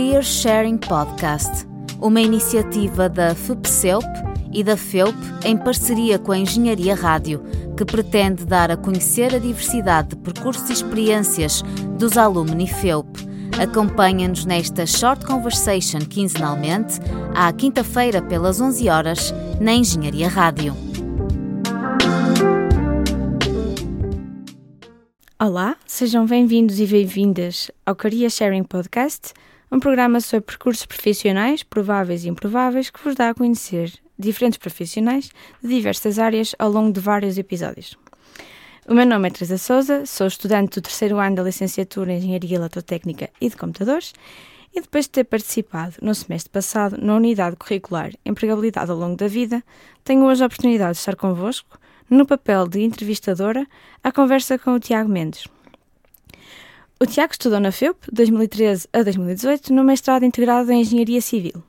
Career Sharing Podcast, uma iniciativa da FUPCELP e da FEUP em parceria com a Engenharia Rádio, que pretende dar a conhecer a diversidade de percursos e experiências dos alumni FEUP. Acompanha-nos nesta Short Conversation quinzenalmente, à quinta-feira pelas 11 horas, na Engenharia Rádio. Olá, sejam bem-vindos e bem-vindas ao Career Sharing Podcast, um programa sobre percursos profissionais, prováveis e improváveis, que vos dá a conhecer diferentes profissionais de diversas áreas ao longo de vários episódios. O meu nome é Teresa Souza, sou estudante do terceiro ano da licenciatura em Engenharia Eletrotécnica e de Computadores e depois de ter participado no semestre passado na unidade curricular Empregabilidade ao longo da vida, tenho hoje a oportunidade de estar convosco no papel de entrevistadora, à conversa com o Tiago Mendes. O Tiago estudou na FEUP, 2013 a 2018, no mestrado integrado em Engenharia Civil.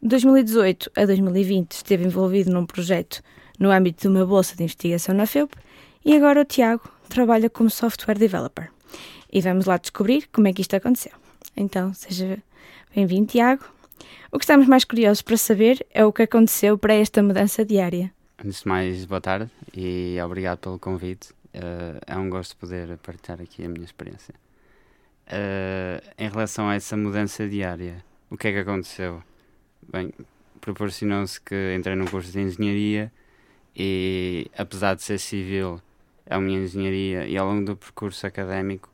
De 2018 a 2020 esteve envolvido num projeto no âmbito de uma bolsa de investigação na FEUP e agora o Tiago trabalha como software developer. E vamos lá descobrir como é que isto aconteceu. Então, seja bem-vindo, Tiago. O que estamos mais curiosos para saber é o que aconteceu para esta mudança diária. Antes de mais, boa tarde e obrigado pelo convite. Uh, é um gosto poder partilhar aqui a minha experiência. Uh, em relação a essa mudança diária, o que é que aconteceu? Bem, proporcionou-se que entrei num curso de engenharia e, apesar de ser civil, é uma engenharia e ao longo do percurso académico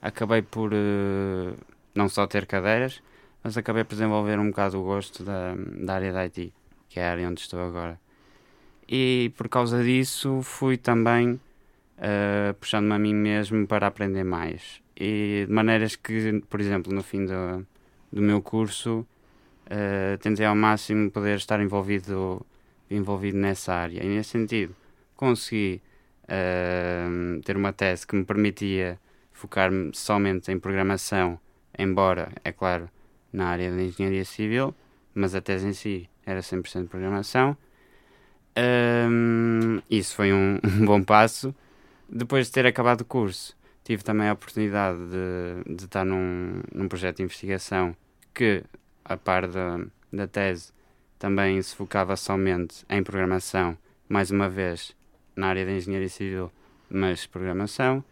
acabei por uh, não só ter cadeiras, mas acabei por desenvolver um bocado o gosto da, da área da IT, que é a área onde estou agora e por causa disso fui também uh, puxando-me a mim mesmo para aprender mais. E de maneiras que, por exemplo, no fim do, do meu curso, uh, tentei ao máximo poder estar envolvido, envolvido nessa área. E nesse sentido, consegui uh, ter uma tese que me permitia focar-me somente em programação, embora, é claro, na área da engenharia civil, mas a tese em si era 100% programação um, isso foi um, um, bom passo. Depois de ter acabado o curso, tive também a oportunidade de, de estar num, num projeto de investigação que, a par da, da tese, também se focava somente em programação, mais uma vez na área da engenharia civil, mas programação.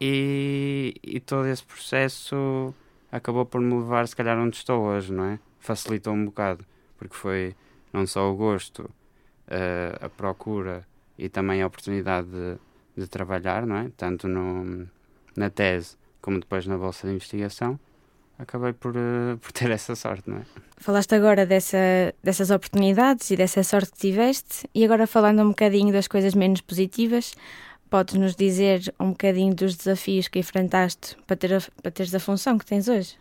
E, e todo esse processo acabou por me levar, se calhar, onde estou hoje, não é? Facilitou um bocado, porque foi não só o gosto uh, a procura e também a oportunidade de, de, trabalhar, não é? Tanto no, na tese como depois na bolsa de investigação, acabei por, uh, por ter essa sorte, não é? Falaste agora dessa, dessas oportunidades e dessa sorte que tiveste, e agora falando um bocadinho das coisas menos positivas, podes-nos dizer um bocadinho dos desafios que enfrentaste para, ter a, para teres a função que tens hoje?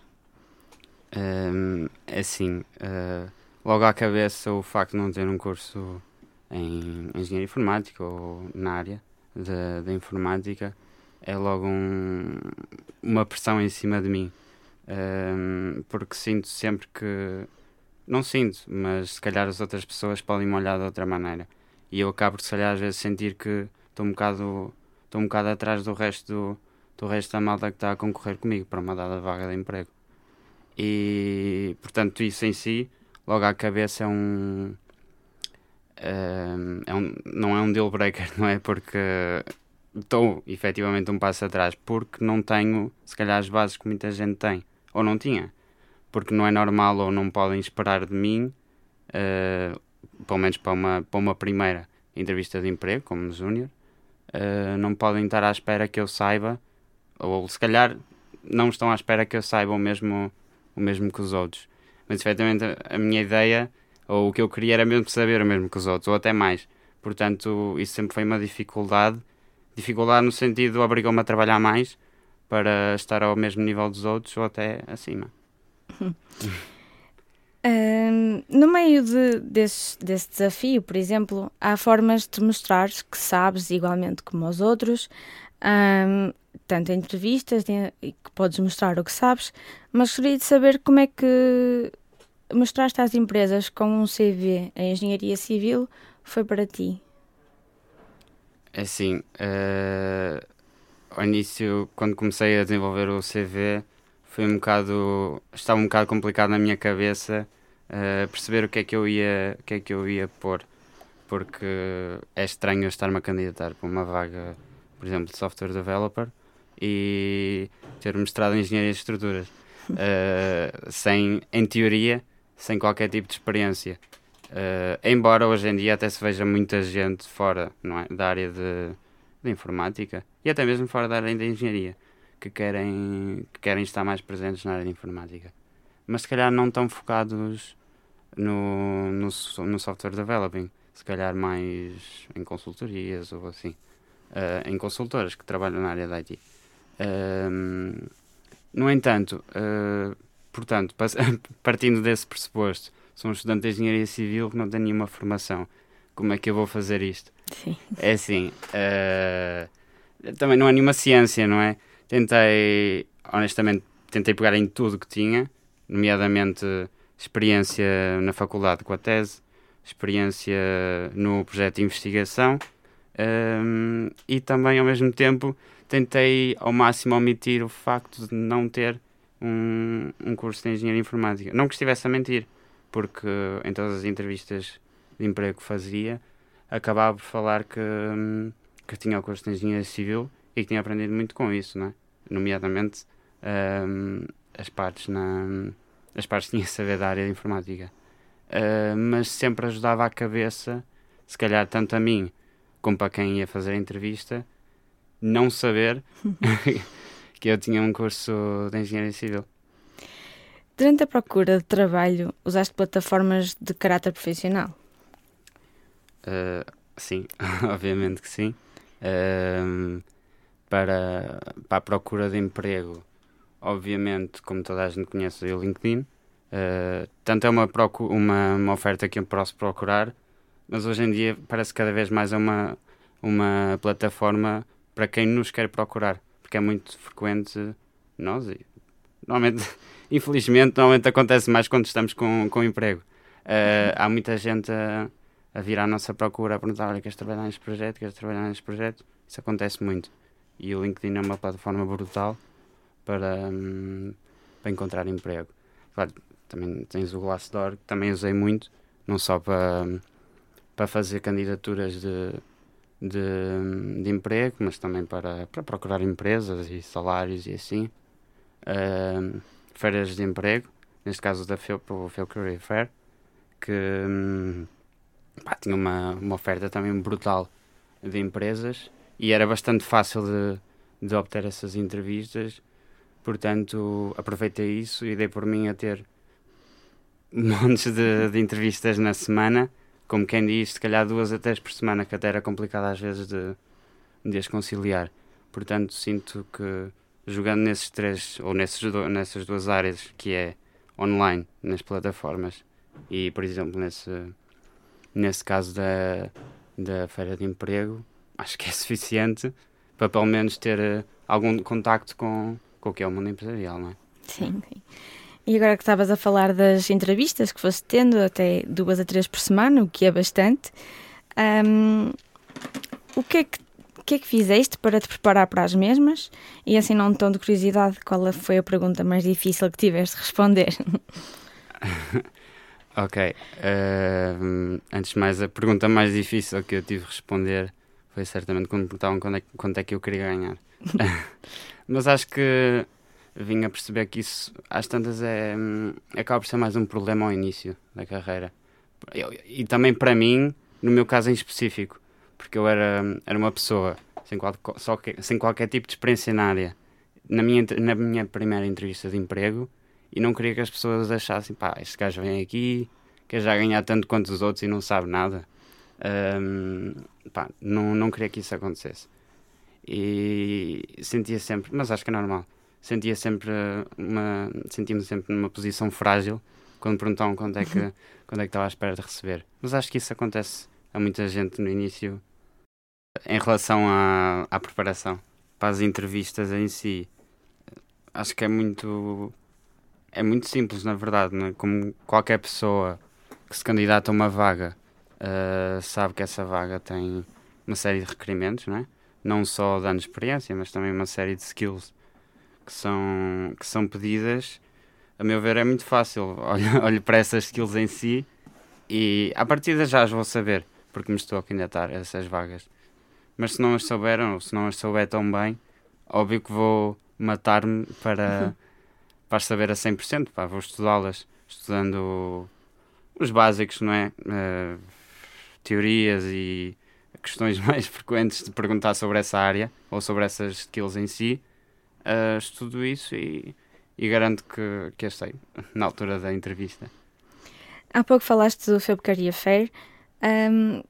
Um, é assim, uh, logo à cabeça o facto de não ter um curso em engenharia informática ou na área da informática, é logo um, uma pressão em cima de mim. Um, porque sinto sempre que. Não sinto, mas se calhar as outras pessoas podem me olhar de outra maneira. E eu acabo, se calhar, às vezes sentir que estou um bocado, estou um bocado atrás do resto, do, do resto da malta que está a concorrer comigo para uma dada vaga de emprego. E, portanto, isso em si, logo à cabeça, é um, é um, não é um deal breaker, não é? Porque estou efetivamente um passo atrás, porque não tenho, se calhar, as bases que muita gente tem, ou não tinha, porque não é normal ou não podem esperar de mim, uh, pelo menos para uma, para uma primeira entrevista de emprego, como júnior, uh, não podem estar à espera que eu saiba, ou se calhar não estão à espera que eu saiba o mesmo, o mesmo que os outros. Mas efetivamente a minha ideia ou o que eu queria era mesmo saber o mesmo que os outros, ou até mais. Portanto, isso sempre foi uma dificuldade. Dificuldade no sentido, obrigou-me a trabalhar mais para estar ao mesmo nível dos outros ou até acima. No meio de, desse, desse desafio, por exemplo, há formas de mostrar que sabes igualmente como os outros, tanto em entrevistas, que podes mostrar o que sabes, mas gostaria de saber como é que mostraste às empresas com um CV em engenharia civil foi para ti? Assim, uh, ao início, quando comecei a desenvolver o CV, foi um bocado. estava um bocado complicado na minha cabeça uh, perceber o que é que eu ia, o que é que eu ia pôr. Porque é estranho eu estar-me a candidatar para uma vaga, por exemplo, de software developer e ter mestrado em engenharia de estruturas. Uh, sem, em teoria, sem qualquer tipo de experiência. Uh, embora hoje em dia até se veja muita gente fora é, da área de, de informática e até mesmo fora da área de engenharia que querem, que querem estar mais presentes na área de informática. Mas se calhar não tão focados no, no, no software developing, se calhar mais em consultorias ou assim, uh, em consultoras que trabalham na área da IT. Uh, no entanto, uh, portanto, partindo desse pressuposto, sou um estudante de engenharia civil que não tem nenhuma formação. Como é que eu vou fazer isto? Sim. É assim, também não é nenhuma ciência, não é? Tentei, honestamente, tentei pegar em tudo que tinha, nomeadamente experiência na faculdade com a tese, experiência no projeto de investigação um, e também, ao mesmo tempo, tentei ao máximo omitir o facto de não ter um, um curso de engenharia informática. Não que estivesse a mentir, porque em todas as entrevistas de emprego que fazia, acabava por falar que, que tinha o curso de engenharia civil e que tinha aprendido muito com isso, não é? nomeadamente um, as partes na as partes tinha saber da área de informática uh, mas sempre ajudava a cabeça se calhar tanto a mim como para quem ia fazer a entrevista não saber que eu tinha um curso de engenharia civil Durante a procura de trabalho, usaste plataformas de caráter profissional? Uh, sim, obviamente que sim. Uh, para, para a procura de emprego, obviamente, como toda a gente conhece o LinkedIn, uh, tanto é uma, uma, uma oferta que eu posso procurar, mas hoje em dia parece cada vez mais é uma, uma plataforma para quem nos quer procurar, porque é muito frequente nós, normalmente, infelizmente, normalmente acontece mais quando estamos com, com emprego. Uh, há muita gente a, a vir à nossa procura a perguntar: olha, queres trabalhar neste projeto? Queres trabalhar neste projeto? Isso acontece muito e o LinkedIn é uma plataforma brutal para, um, para encontrar emprego. Claro, também tens o Glassdoor, que também usei muito, não só para, para fazer candidaturas de, de, de emprego, mas também para, para procurar empresas e salários e assim. Uh, feiras de emprego, neste caso da FEUP, Career Fair, que um, pá, tinha uma, uma oferta também brutal de empresas e era bastante fácil de, de obter essas entrevistas, portanto aproveitei isso e dei por mim a ter montes de, de entrevistas na semana, como quem diz, se calhar duas a três por semana, que até era complicado às vezes de, de as conciliar. Portanto, sinto que jogando nesses três, ou nesses nessas duas áreas, que é online, nas plataformas, e por exemplo, nesse, nesse caso da, da feira de emprego, acho que é suficiente para pelo menos ter uh, algum contacto com, com o que é o mundo empresarial, não é? Sim, sim. E agora que estavas a falar das entrevistas que foste tendo, até duas a três por semana, o que é bastante, um, o que é que que é que fizeste para te preparar para as mesmas? E assim, não tom de curiosidade, qual foi a pergunta mais difícil que tiveste de responder? ok. Uh, antes de mais, a pergunta mais difícil que eu tive de responder foi certamente quando perguntavam é, quanto é que eu queria ganhar. Mas acho que vim a perceber que isso, às tantas, é, acaba por ser mais um problema ao início da carreira. Eu, e também para mim, no meu caso em específico, porque eu era, era uma pessoa sem, qual, só que, sem qualquer tipo de experiência na área na minha, na minha primeira entrevista de emprego e não queria que as pessoas achassem, pá, este gajo vem aqui, quer já ganhar tanto quanto os outros e não sabe nada. Um, pá, não, não queria que isso acontecesse. E sentia sempre, mas acho que é normal, sentia sempre uma, sentia-me sempre numa posição frágil quando perguntavam quando é que quando é que estava à espera de receber. Mas acho que isso acontece a muita gente no início em relação à, à preparação para as entrevistas em si. Acho que é muito é muito simples na verdade, é? como qualquer pessoa que se candidata a uma vaga uh, sabe que essa vaga tem uma série de requerimentos, não é? Não só de experiência, mas também uma série de skills que são, que são pedidas, a meu ver, é muito fácil. Olho, olho para essas skills em si e à partida já as vou saber, porque me estou a candidatar a essas vagas. Mas se não as souberam, ou se não as souber tão bem, óbvio que vou matar-me para, uhum. para saber a 100%. Pá, vou estudá-las, estudando os básicos, não é? Uh, teorias e questões mais frequentes de perguntar sobre essa área ou sobre essas skills em si. Uh, estudo isso e, e garanto que, que sei na altura da entrevista. Há pouco falaste do Febcaria Fair. Um,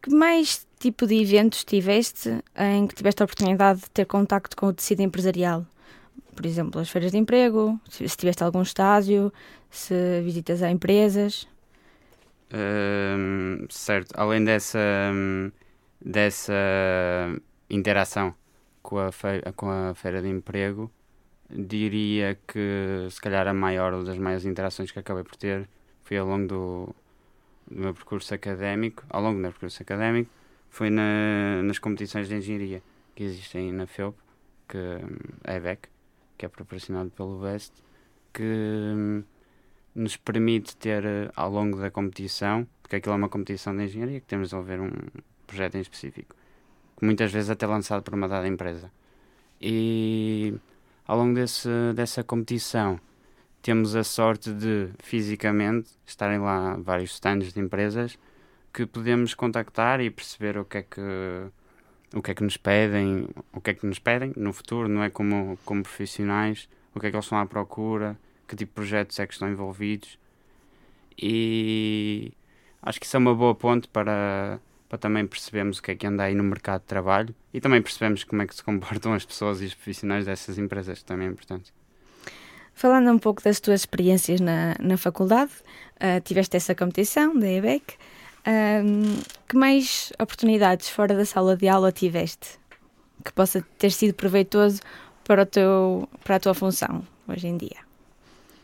que mais tipo de eventos tiveste em que tiveste a oportunidade de ter contacto com o tecido empresarial? Por exemplo, as feiras de emprego, se tiveste algum estágio, se visitas a empresas? Um, certo, além dessa, dessa interação com a, feira, com a feira de emprego, diria que se calhar a maior ou das maiores interações que acabei por ter foi ao longo do, do meu percurso académico, ao longo do meu percurso académico, foi na, nas competições de engenharia que existem na FEUP, que é a EBEC, que é proporcionado pelo BEST, que hum, nos permite ter ao longo da competição, porque aquilo é uma competição de engenharia, que temos de desenvolver um projeto em específico, muitas vezes até lançado por uma dada empresa. E ao longo desse, dessa competição temos a sorte de, fisicamente, estarem lá vários stands de empresas que podemos contactar e perceber o que é que o que é que nos pedem, o que é que nos pedem no futuro, não é como como profissionais, o que é que eles estão à procura, que tipo de projetos é que estão envolvidos. E acho que isso é uma boa ponte para para também percebermos o que é que anda aí no mercado de trabalho e também percebemos como é que se comportam as pessoas e os profissionais dessas empresas, que também é importante. Falando um pouco das tuas experiências na, na faculdade, uh, tiveste essa competição da EBEC. Que mais oportunidades fora da sala de aula tiveste que possa ter sido proveitoso para, o teu, para a tua função hoje em dia?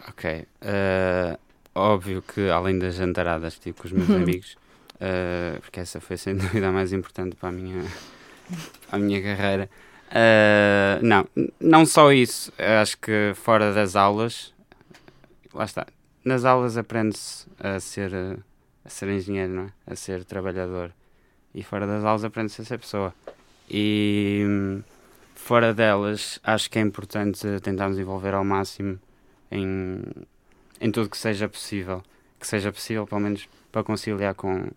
Ok. Uh, óbvio que além das jantaradas tipo com os meus amigos, uh, porque essa foi sem dúvida a mais importante para a minha, para a minha carreira, Uh, não, não só isso. Acho que fora das aulas, lá está. Nas aulas aprende-se a ser, a ser engenheiro, não é? A ser trabalhador. E fora das aulas aprende-se a ser pessoa. E fora delas, acho que é importante tentarmos envolver ao máximo em, em tudo que seja possível. Que seja possível, pelo menos, para conciliar com,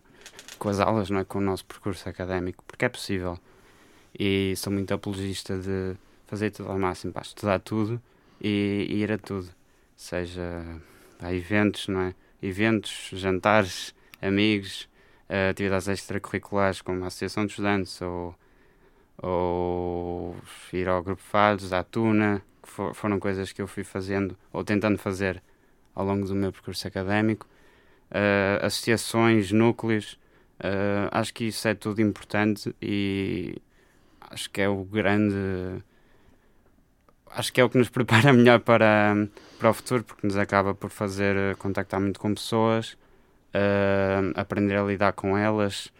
com as aulas, não é? Com o nosso percurso académico. Porque é possível e sou muito apologista de fazer tudo ao máximo, para estudar tudo e, e, ir a tudo, seja a eventos, não é? Eventos, jantares, amigos, uh, atividades extracurriculares como a Associação de Estudantes ou, ou ir ao Grupo Fados, à Tuna, que for, foram coisas que eu fui fazendo ou tentando fazer ao longo do meu percurso académico. Uh, associações, núcleos, uh, acho que isso é tudo importante e acho que é o grande. Acho que é o que nos prepara melhor para, para o futuro, porque nos acaba por fazer eh, contactar muito com pessoas, uh, aprender a lidar com elas,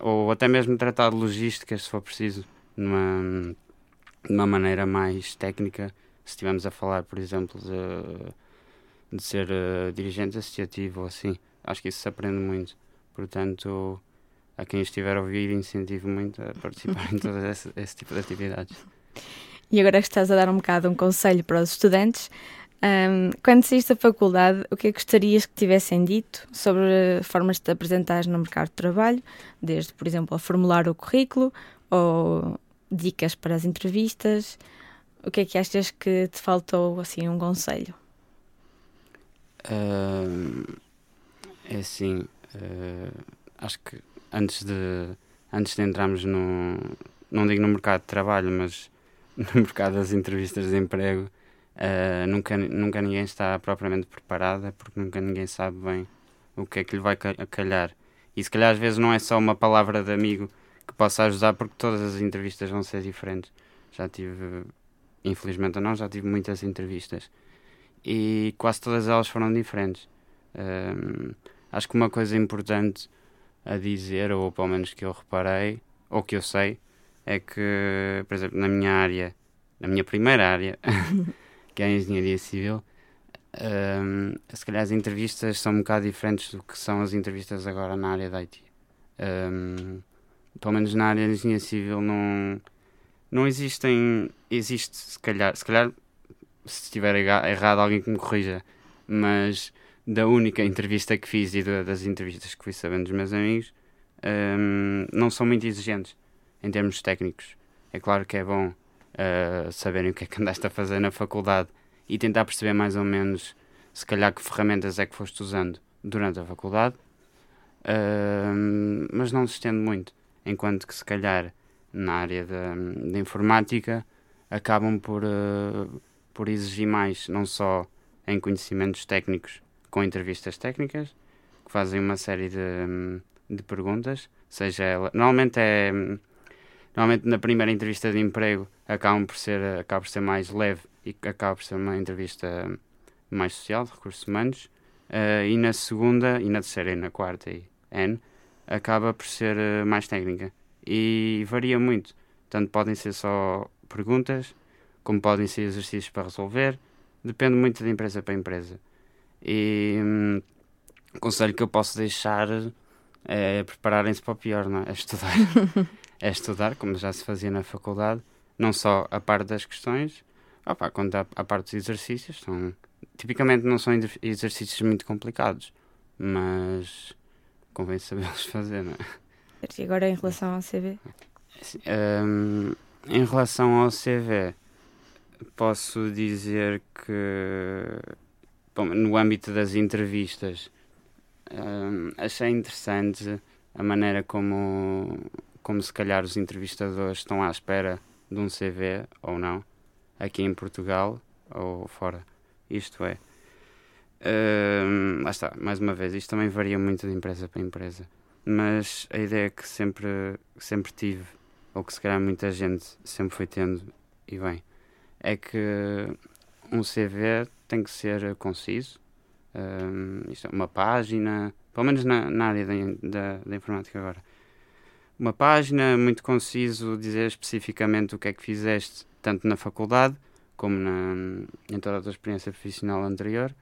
ou até mesmo tratar de logística, se for preciso, numa, de uma maneira mais técnica. Se estivermos a falar, por exemplo, de, de ser uh, dirigente associativo ou assim, acho que isso se aprende muito. Portanto, a quem estiver a ouvir, incentivo muito a participar em todo esse, esse, tipo de atividades. E agora que estás a dar um bocado um conselho para os estudantes, um, quando saíste da faculdade, o que é que gostarias que tivessem dito sobre formas de te apresentar no mercado de trabalho, desde, por exemplo, a formular o currículo ou dicas para as entrevistas? O que é que achas que te faltou, assim, um conselho? Uh, é assim, uh, acho que antes de, antes de entrarmos no, não digo no mercado de trabalho, mas no mercado das entrevistas de emprego, uh, nunca, nunca ninguém está propriamente preparada, porque nunca ninguém sabe bem o que é que lhe vai calhar. E se calhar às vezes não é só uma palavra de amigo que possa ajudar, porque todas as entrevistas vão ser diferentes. Já tive, infelizmente ou não, já tive muitas entrevistas. E quase todas elas foram diferentes. Um, acho que uma coisa importante a dizer, ou pelo menos que eu reparei, ou que eu sei, é que, por exemplo, na minha área na minha primeira área, que é a engenharia civil, um, se calhar as entrevistas são um bocado diferentes do que são as entrevistas agora na área da IT. Um, pelo menos na área de engenharia civil não, não existem, existe se calhar, se calhar se estiver errado alguém que me corrija, mas da única entrevista que fiz e das entrevistas que fui sabendo dos meus amigos, um, não são muito exigentes em termos técnicos. É claro que é bom uh, saberem o que é que andaste a fazer na faculdade e tentar perceber mais ou menos, se calhar, que ferramentas é que foste usando durante a faculdade, uh, mas não se estende muito. Enquanto que, se calhar, na área da, da informática, acabam por, uh, por exigir mais, não só em conhecimentos técnicos com entrevistas técnicas, que fazem uma série de, de perguntas, seja ela. Normalmente é. Normalmente na primeira entrevista de emprego acaba por ser, acaba por ser mais leve e acaba por ser uma entrevista mais social, de recursos humanos, uh, e na segunda, e na terceira e na quarta e N, acaba por ser uh, mais técnica. E varia muito. Tanto podem ser só perguntas, como podem ser exercícios para resolver, depende muito de empresa para empresa. E hum, o conselho que eu posso deixar é prepararem-se para o pior, não é? É estudar. é estudar, como já se fazia na faculdade, não só a parte das questões, opa, quanto a, a parte dos exercícios. São, tipicamente não são exercícios muito complicados, mas convém sabê-los fazer, não é? E agora em relação ao CV? Um, em relação ao CV, posso dizer que bom, no âmbito das entrevistas um, achei interessante a maneira como, como se calhar os entrevistadores estão à espera de um CV ou não, aqui em Portugal ou fora. Isto é. Um, lá está, mais uma vez, isto também varia muito de empresa para empresa. Mas a ideia que sempre, sempre tive, ou que se calhar muita gente sempre foi tendo, e bem, é que um CV tem que ser conciso. Um, é uma página, pelo menos na, na área da, da, da, informática agora. Uma página muito conciso, dizer especificamente o que é que fizeste, tanto na faculdade como na, em toda a tua experiência profissional anterior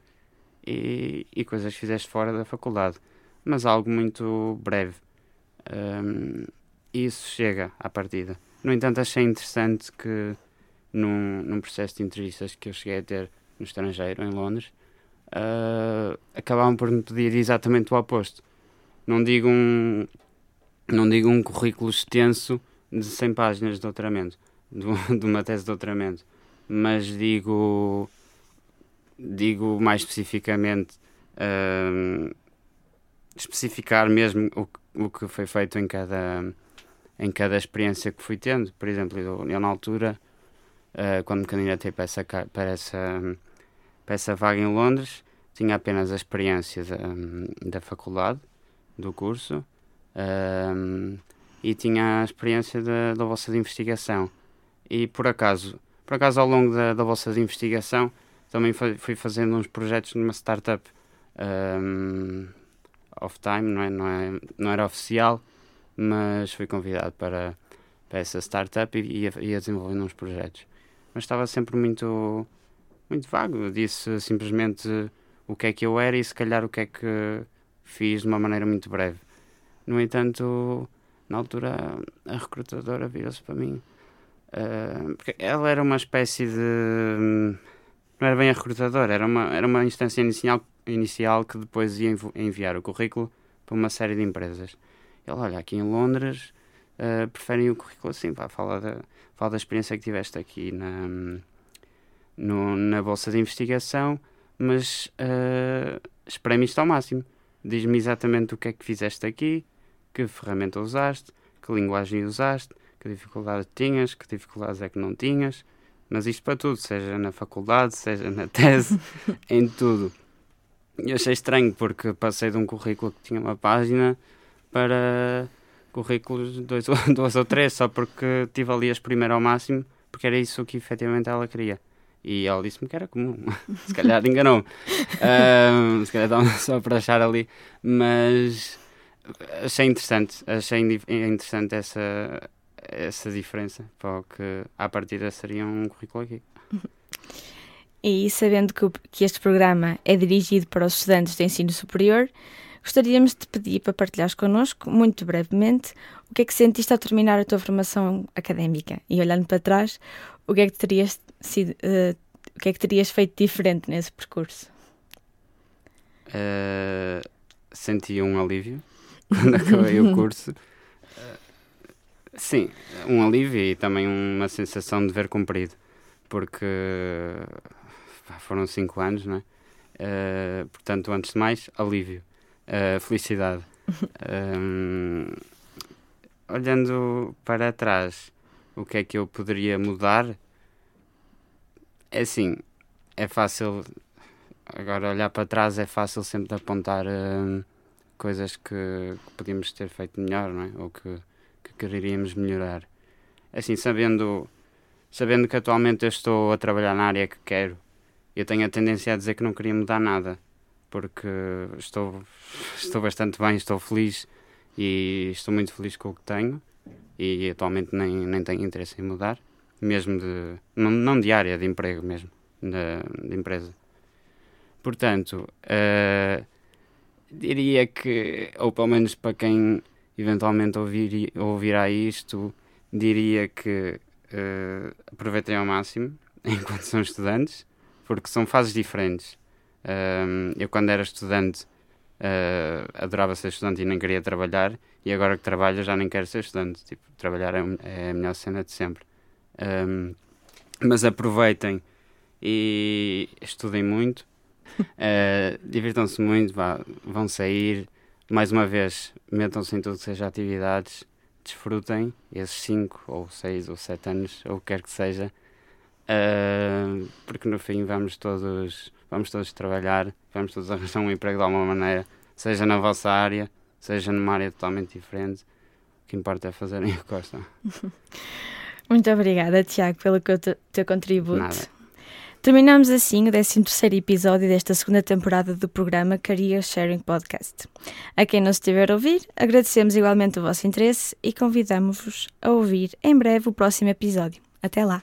e, e coisas que fizeste fora da faculdade. Mas algo muito breve. Um, isso chega à partida. No entanto, achei interessante que num, num processo de entrevistas que eu cheguei a ter no estrangeiro, em Londres, uh, acabavam por me pedir exatamente o oposto. Não digo um, não digo um currículo extenso de 100 páginas de doutoramento, de, de uma tese de doutoramento, mas digo, digo mais especificamente, uh, especificar mesmo o, o que foi feito em cada, em cada experiência que fui tendo. Por exemplo, eu, eu na altura, uh, quando me candidatei para essa, para essa para essa vaga em Londres, tinha apenas a experiência da, da faculdade, do curso, um, e tinha a experiência da, da bolsa de investigação. E por acaso, por acaso ao longo da, da bolsa de investigação, também fui fazendo uns projetos numa startup um, off-time, não, é, não, é, não era oficial, mas fui convidado para, para essa startup e ia, ia desenvolvendo uns projetos. Mas estava sempre muito muito vago. Disse simplesmente o que é que eu era e se calhar o que é que fiz de uma maneira muito breve. No entanto, na altura, a recrutadora virou-se para mim. Uh, porque ela era uma espécie de. Não era bem a recrutadora, era uma, era uma instância inicial, inicial que depois ia enviar o currículo para uma série de empresas. Ele, olha, aqui em Londres uh, preferem o currículo assim, pá, fala, da, fala da experiência que tiveste aqui na no, na bolsa de investigação, mas uh, espreme isto ao máximo. Diz-me exatamente o que é que fizeste aqui, que ferramenta usaste, que linguagem usaste, que dificuldade tinhas, que dificuldades é que não tinhas, mas isto para tudo, seja na faculdade, seja na tese, em tudo. Eu achei estranho porque passei de um currículo que tinha uma página para currículos dois, dois ou três, só porque tive ali as primeiras ao máximo, porque era isso que efetivamente ela queria. E ela disse-me que era comum. se calhar enganou. um, se calhar estava só para achar ali. Mas achei interessante. Achei interessante essa, essa diferença para o que à partida seria um currículo aqui. E sabendo que, que este programa é dirigido para os estudantes de ensino superior, gostaríamos de pedir para partilhares connosco, muito brevemente, o que é que sentiste ao terminar a tua formação académica e olhando para trás, o que é que terias sido, uh, o que é que terias feito diferente nesse percurso? Uh, senti um alívio quando acabei o curso. Uh, sim, um alívio e também uma sensação de ver cumprido, porque foram cinco anos, não é? Uh, portanto, antes de mais, alívio, uh, felicidade. um, olhando para trás, o que é que eu poderia mudar? É assim, é fácil. Agora, olhar para trás é fácil sempre apontar uh, coisas que, que, podíamos ter feito melhor, não é? Ou que, que quereríamos melhorar. Assim, sabendo, sabendo que atualmente eu estou a trabalhar na área que quero, eu tenho a tendência a dizer que não queria mudar nada, porque estou, estou bastante bem, estou feliz e estou muito feliz com o que tenho e atualmente nem, nem tenho interesse em mudar, mesmo de. não, não de área, de emprego mesmo, de, de empresa. Portanto, uh, diria que, ou pelo menos para quem eventualmente ouvir, ouvirá isto, diria que uh, aproveitem ao máximo enquanto são estudantes porque são fases diferentes. Um, eu, quando era estudante, uh, adorava ser estudante e nem queria trabalhar, e agora que trabalho já nem quero ser estudante. Tipo, trabalhar é, é a melhor cena de sempre. Um, mas aproveitem e estudem muito, uh, divirtam-se muito, vá, vão sair. Mais uma vez, metam-se em tudo que seja atividades, desfrutem esses 5 ou 6 ou 7 anos, ou o que quer que seja Uh, porque no fim vamos todos, vamos todos trabalhar, vamos todos arranjar um emprego de alguma maneira, seja na vossa área, seja numa área totalmente diferente. O que importa é fazerem o que gostam. Muito obrigada, Tiago, pelo teu contributo. Nada. Terminamos assim o 13 episódio desta segunda temporada do programa Career Sharing Podcast. A quem não estiver a ouvir, agradecemos igualmente o vosso interesse e convidamos-vos a ouvir em breve o próximo episódio. Até lá!